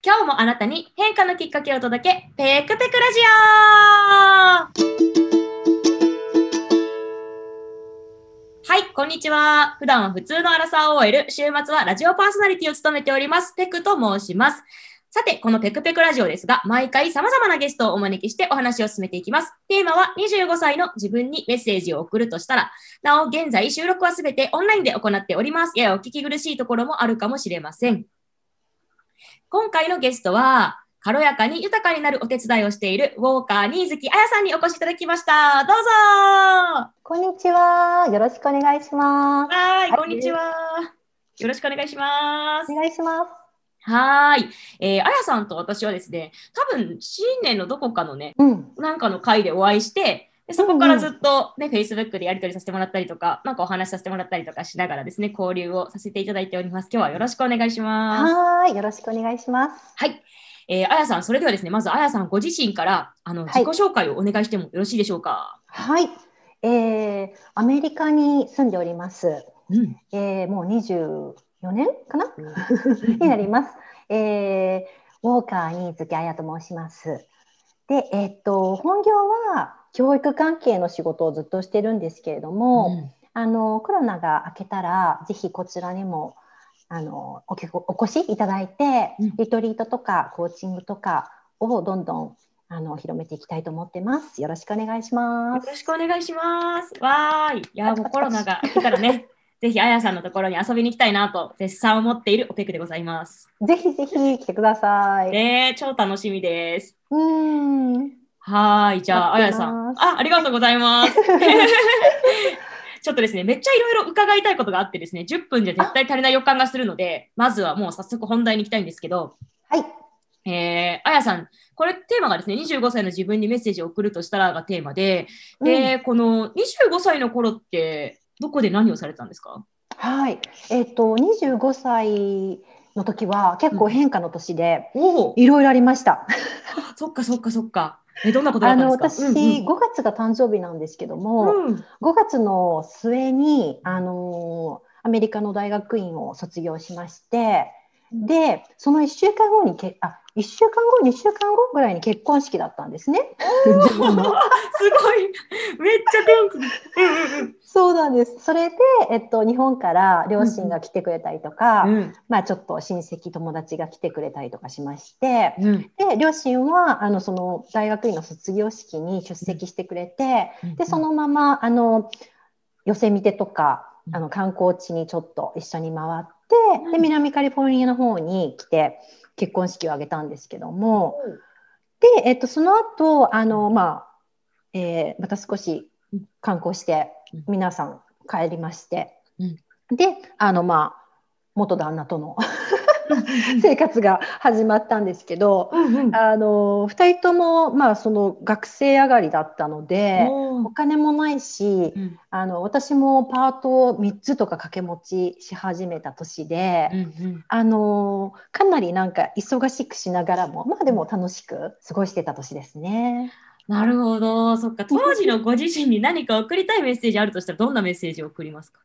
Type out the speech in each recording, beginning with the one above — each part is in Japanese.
今日もあなたに変化のきっかけを届け、ペクペクラジオはい、こんにちは。普段は普通のアラサー OL、週末はラジオパーソナリティを務めております、ペクと申します。さて、このペクペクラジオですが、毎回様々なゲストをお招きしてお話を進めていきます。テーマは25歳の自分にメッセージを送るとしたら、なお、現在収録はすべてオンラインで行っております。ややお聞き苦しいところもあるかもしれません。今回のゲストは、軽やかに豊かになるお手伝いをしているウォーカー新月彩さんにお越しいただきました。どうぞこんにちは。よろしくお願いします。はい、こんにちは。よろしくお願いします。お願いします。はい。えー、あやさんと私はですね、多分、新年のどこかのね、うん、なんかの会でお会いして、でそこからずっとね、うんうん、Facebook でやり取りさせてもらったりとか、なんかお話しさせてもらったりとかしながらですね、交流をさせていただいております。今日はよろしくお願いします。はい、よろしくお願いします。はい。えー、あやさん、それではですね、まずあやさんご自身からあの自己紹介をお願いしてもよろしいでしょうか？はい。えー、アメリカに住んでおります。うん、えー、もう24年かな、になります。えー、ウォーカーに月あやと申します。で、えー、っと、本業は教育関係の仕事をずっとしてるんですけれども、うん、あのコロナが明けたらぜひこちらにもあのおお越しいただいて、うん、リトリートとかコーチングとかをどんどんあの広めていきたいと思ってます。よろしくお願いします。よろしくお願いします。わーい。いやもうコロナが明けたらね。ぜひあやさんのところに遊びに行きたいなと絶賛思っているおペクでございます。ぜひぜひ来てください。えー、超楽しみです。うん。はい、じゃあ、あやさん。あ、ありがとうございます。ちょっとですね、めっちゃいろいろ伺いたいことがあってですね、10分じゃ絶対足りない予感がするので、まずはもう早速本題に行きたいんですけど、はい。えー、あやさん、これテーマがですね、25歳の自分にメッセージを送るとしたらがテーマで、で、うん、この25歳の頃って、どこで何をされたんですか？はい。えっ、ー、と、25歳の時は結構変化の年で、いろいろありました。そっかそっかそっか。えどんなことあの私、うんうん、5月が誕生日なんですけども、うん、5月の末にあのアメリカの大学院を卒業しましてでその1週間後にけあ1週間後2週間後ぐらいに結婚式だったんですね。すごい。めっちゃ天気そうなんです。それで、えっと、日本から両親が来てくれたりとか、うん、まあ、ちょっと親戚友達が来てくれたりとかしまして、うん、で両親はあのその大学院の卒業式に出席してくれて、うん、でそのままあの寄せ見てとかあの観光地にちょっと一緒に回って、で南カリフォルニアの方に来て。結婚式を挙げたんですけども、うん、で、えっと、その後あのまあ、えー、また少し観光して皆さん帰りまして、うん、であのまあ元旦那との 生活が始まったんですけど、うんうん、あの2人とも、まあ、その学生上がりだったのでお金もないし、うん、あの私もパートを3つとか掛け持ちし始めた年で、うんうん、あのかなりなんか忙しくしながらもまあでも楽しく過ごしてた年ですね。なるほど、そっか。当時のご自身に何か送りたいメッセージあるとしたらどんなメッセージを送りますか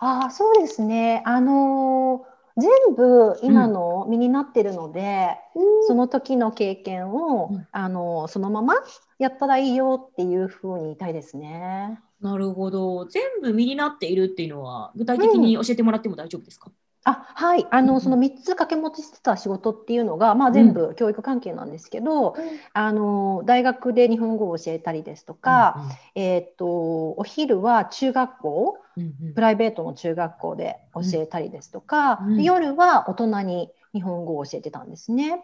あそうですねあの全部今の身になってるので、うん、その時の経験を、うん、あのそのままやったらいいよっていうふうに言いたいですね。なるほど。全部身になっているっていうのは具体的に教えてもらっても大丈夫ですか、あはい。あの、うん、その3つ掛け持ちしてた仕事っていうのが、まあ、全部教育関係なんですけど、うん、あの大学で日本語を教えたりですとか、うんうん、えー、っとお昼は中学校、うんうん、プライベートの中学校で教えたりですとか、うん、夜は大人に日本語を教えてたんですね。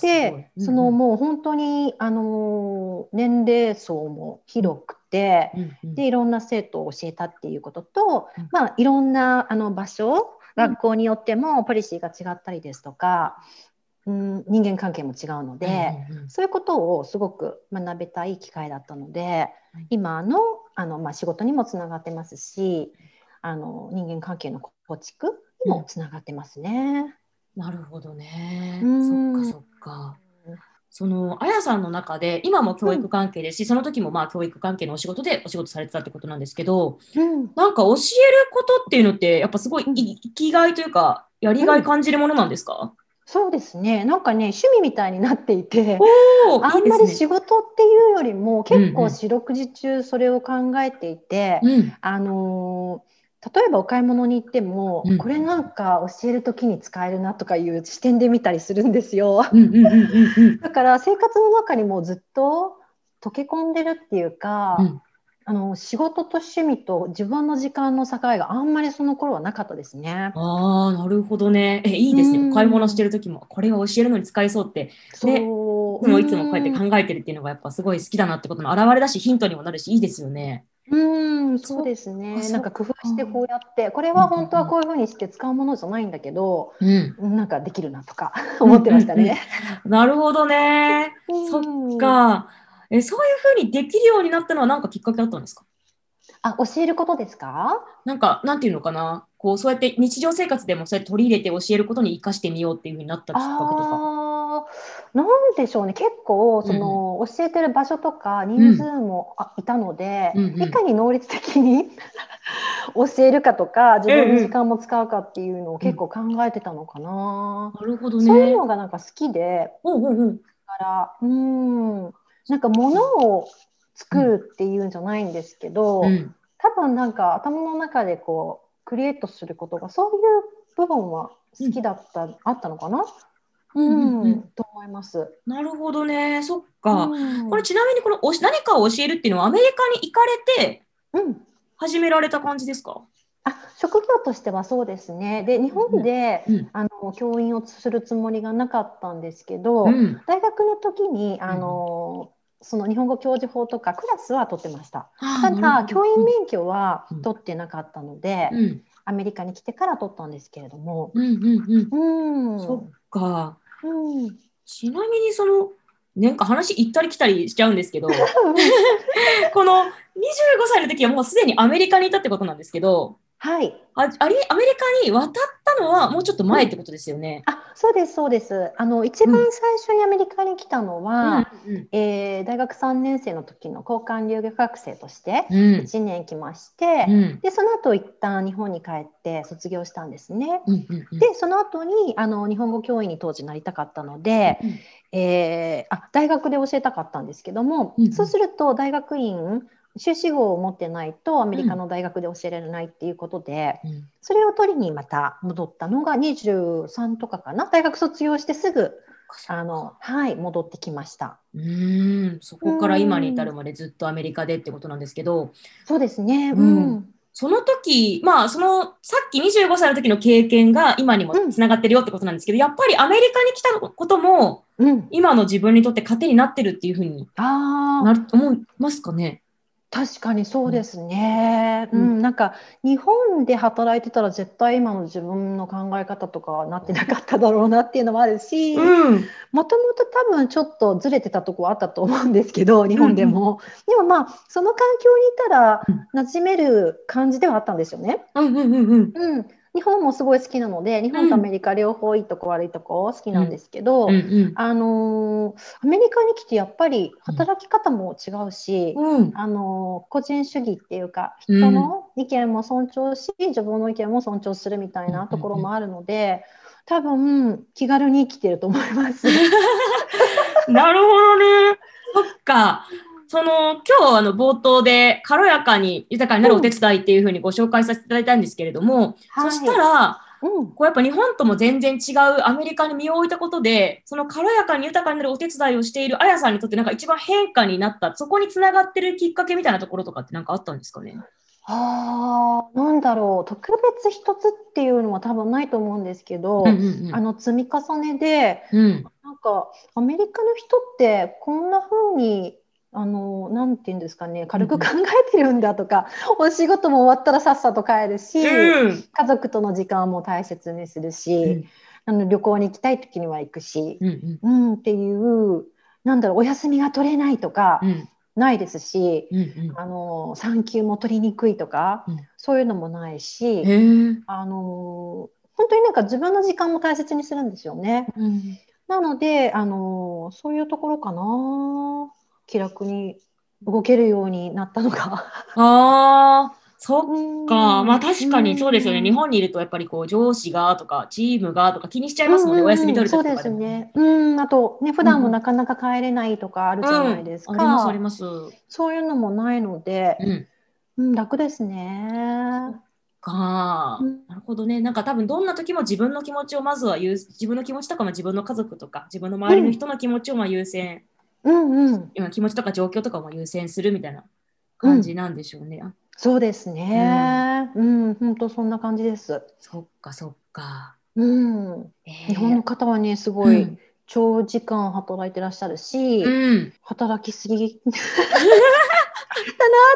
で、うんうん、そのもう本当にあの年齢層も広くて、うんうん、でいろんな生徒を教えたっていうことと、まあ、いろんなあの場所学校によってもポリシーが違ったりですとか、うん、人間関係も違うので、うんうん、そういうことをすごく学べたい機会だったので、今のあの、まあ、仕事にもつながってますしあの人間関係の構築にもつながってますね。なるほどね。そっかそっか。そのあやさんの中で今も教育関係ですし、うん、その時もまあ教育関係のお仕事でお仕事されてたってことなんですけど、うん、なんか教えることっていうのってやっぱすごい生きがいというかやりがい感じるものなんですか、そうですね。なんかね、趣味みたいになっていて、あんまり仕事っていうよりも、結構四六時中それを考えていて、うん。うん、あの例えばお買い物に行っても、うん、これなんか教える時に使えるなとかいう視点で見たりするんですよ。だから生活の中にもずっと溶け込んでるっていうか、うん、あの仕事と趣味と自分の時間の境があんまりその頃はなかったですね。ああ、なるほどね。え、いいですね。買い物してる時も、これを教えるのに使えそうって、ね、そう。いつもこうやって考えてるっていうのがやっぱすごい好きだなってことの表れだし、ヒントにもなるし、いいですよね。うん、そうですね。なんか工夫してこうやって、これは本当はこういうふうにして使うものじゃないんだけど、うん、なんかできるなとか 思ってましたね。なるほどね。そっか。え、そういうふうにできるようになったのは何かきっかけあったんですか？あ、教えることですか？なんか、なんていうのかな？こう、そうやって日常生活でもそうやって取り入れて教えることに生かしてみようっていうふうになったきっかけとか。なんでしょうね。結構、その、うん、教えてる場所とか人数も、いたので、うんうん、いかに能率的に 教えるかとか、自分の時間も使うかっていうのを結構考えてたのかな。なるほどね。そういうのがなんか好きで、うんうんうん、だから、うん、なんか物を作るっていうんじゃないんですけど、うん、多分なんか頭の中でこうクリエイトすることがそういう部分は好きだった、うん、あったのかな？うん、うん、と思います。なるほどね、そっか。これちなみにこのおし何かを教えるっていうのはアメリカに行かれて始められた感じですか、あ職業としてはそうですね。で日本で、うん、あの教員をするつもりがなかったんですけど、うん、大学の時にあの、うん、その日本語教授法とかクラスは取ってました。ただ教員免許は取ってなかったので、アメリカに来てから取ったんですけれども。うんうんうん。そっか。うん、ちなみにそのなんか話行ったり来たりしちゃうんですけど この25歳の時はもうすでにアメリカにいたってことなんですけどはい。ああれアメリカに渡ったのはもうちょっと前ってことですよね。うん、あそうですそうです。あの一番最初にアメリカに来たのは、うん、えー、大学3年生の時の交換留学生として1年来まして、うん、でその後一旦日本に帰って卒業したんですね。でその後にあの日本語教員に当時なりたかったので、うん、えー、あ大学で教えたかったんですけども、うん、そうすると大学院修士号を持ってないとアメリカの大学で教えられないっていうことで、うん、それを取りにまた戻ったのが23とかかな。大学卒業してすぐあのはい戻ってきました。うん。そこから今に至るまでずっとアメリカでってことなんですけど。そうですね、うん、うん、その時まあそのさっき25歳の時の経験が今にもつながってるよってことなんですけど、やっぱりアメリカに来たことも、今の自分にとって糧になってるっていうふうになると思いますかね？確かにそうですね。うん、うん、なんか日本で働いてたら絶対今の自分の考え方とかはなってなかっただろうなっていうのもあるし、もともと多分ちょっとずれてたとこあったと思うんですけど、日本でも。うん、でもまあその環境にいたら馴染める感じではあったんですよね。うんうんうんうん。うん日本もすごい好きなので日本とアメリカ両方いいとこ悪いとこ好きなんですけど、うんうんうん、あのー、アメリカに来てやっぱり働き方も違うし、うん、あのー、個人主義っていうか人の意見も尊重し、自分の意見も尊重するみたいなところもあるので。多分気軽に生きてると思います。なるほどね。そっか。その今日あの冒頭で軽やかに豊かになるお手伝いっていうふうにご紹介させていただいたんですけれども、そしたら、うん、こうやっぱ日本とも全然違うアメリカに身を置いたことで、その軽やかに豊かになるお手伝いをしているあやさんにとってなんか一番変化になった、そこにつながってるきっかけみたいなところとかって何かあったんですかね？ああ、なんだろう、特別一つっていうのは多分ないと思うんですけど、うんうんうん、あの積み重ねで、うん、なんかアメリカの人ってこんな風にあの、なんて言うんですかね、軽く考えてるんだとか、お仕事も終わったらさっさと帰るし、うん、家族との時間も大切にするし、うん、あの旅行に行きたい時には行くし、うん、うん、っていう、なんだろう、お休みが取れないとか、ないですし、うんうん、あの産休も取りにくいとか、そういうのもないし、あの本当になんか自分の時間も大切にするんですよね。なので、あのそういうところかな。気楽に動けるようになったのか。ああ、そっか、まあ確かにそうですよね。日本にいるとやっぱりこう上司がとかチームがとか気にしちゃいますもんね、お休み取るとかそうですね。うん、あとね、普段もなかなか帰れないとかあるじゃないですか。ありますあります。そういうのもないので、うん、楽ですね。か、なるほどね。なんか多分どんな時も自分の気持ちをまずは優自分の気持ちとかも自分の家族とか自分の周りの人の気持ちをまあ優先、うんうん、今気持ちとか状況とかも優先するみたいな感じなんでしょうね。うんそうですね。うん、本、当、そんな感じです。そっか、そっか。うん。えー、日本の方はね、すごい長時間働いてらっしゃるし、うん、働きすぎ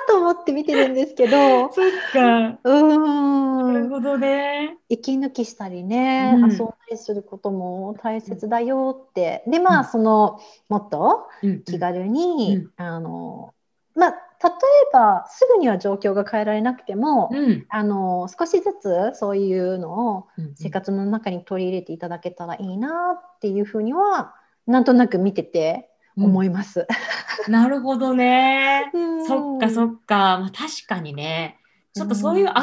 と思って見てるんですけど。そっか。うん。なるほどね。息抜きしたりね、うん、遊んだりすることも大切だよって。で、まあ、その、もっと気軽に、あの、まあ、例えばすぐには状況が変えられなくても、うん、あの少しずつそういうのを生活の中に取り入れていただけたらいいなっていうふうにはなんとなく見てて思います。うん、なるほどね。そっかそっか、まあ、確かにね。ちょっとそういう遊び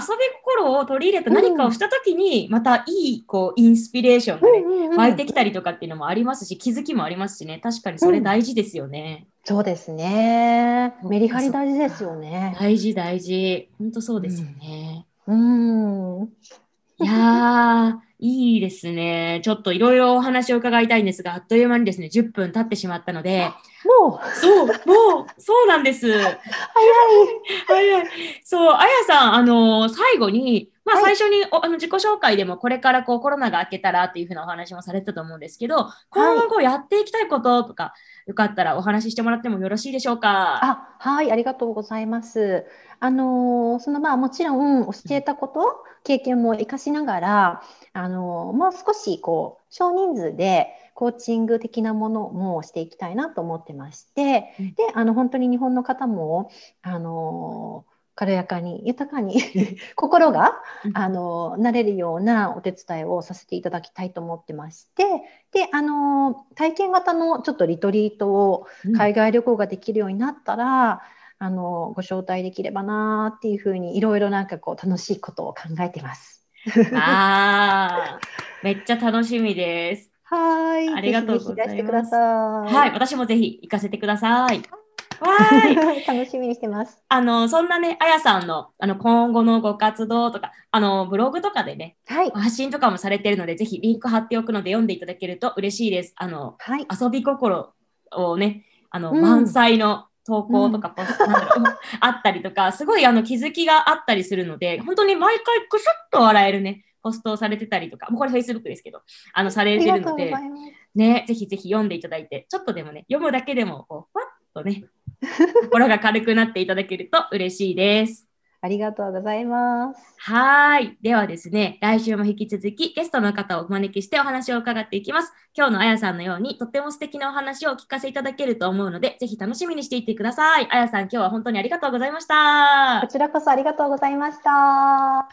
心を取り入れて何かをした時に、またいいこうインスピレーションがね、湧いてきたりとかっていうのもありますし、気づきもありますしね、確かにそれ大事ですよね。そうですね。メリハリ大事ですよね。大事大事。本当そうですよね。うん。いやいいですね。ちょっといろいろお話を伺いたいんですが、あっという間にですね、10分経ってしまったので、もうそう、もう、そうなんです。早い。早い。そう、あやさん、あの最後に、まあ、最初に、はい、あの自己紹介でもこれからこうコロナが明けたらっていうふうなお話もされてたと思うんですけど、今後やっていきたいこととか、よかったらお話ししてもらってもよろしいでしょうか？あはい、ありがとうございます。あのそのまあもちろん教えたこと、経験も生かしながら、あのもう少しこう少人数でコーチング的なものもしていきたいなと思ってまして、であの本当に日本の方もあの軽やかに豊かに 心があのなれるようなお手伝いをさせていただきたいと思ってましてであの体験型のちょっとリトリートを海外旅行ができるようになったら、うん、あのご招待できればなっていうふうにいろいろなんかこう楽しいことを考えてます。あめっちゃ楽しみです。はい。ありがとうございます。はい、私もぜひ行かせてください。はい。楽しみにしてます。あの、そんなね、あやさんの、あの、今後のご活動とか、あの、ブログとかでね、はい、発信とかもされてるので、ぜひリンク貼っておくので読んでいただけると嬉しいです。あの、はい、遊び心をね、あの、うん、満載の投稿とかポスト、なん あったりとか、すごいあの気づきがあったりするので、本当に毎回くすっと笑えるね、ポストをされてたりとか、もうこれ Facebook ですけど、あの、されてるので、ね、ぜひぜひ読んでいただいて、ちょっとでもね、読むだけでも、こう、ふわっとね、心が軽くなっていただけると嬉しいです。ありがとうございます。はい。ではですね、来週も引き続きゲストの方をお招きしてお話を伺っていきます。今日のあやさんのようにとっても素敵なお話をお聞かせいただけると思うので、ぜひ楽しみにしていてください。あやさん、今日は本当にありがとうございました。こちらこそありがとうございました。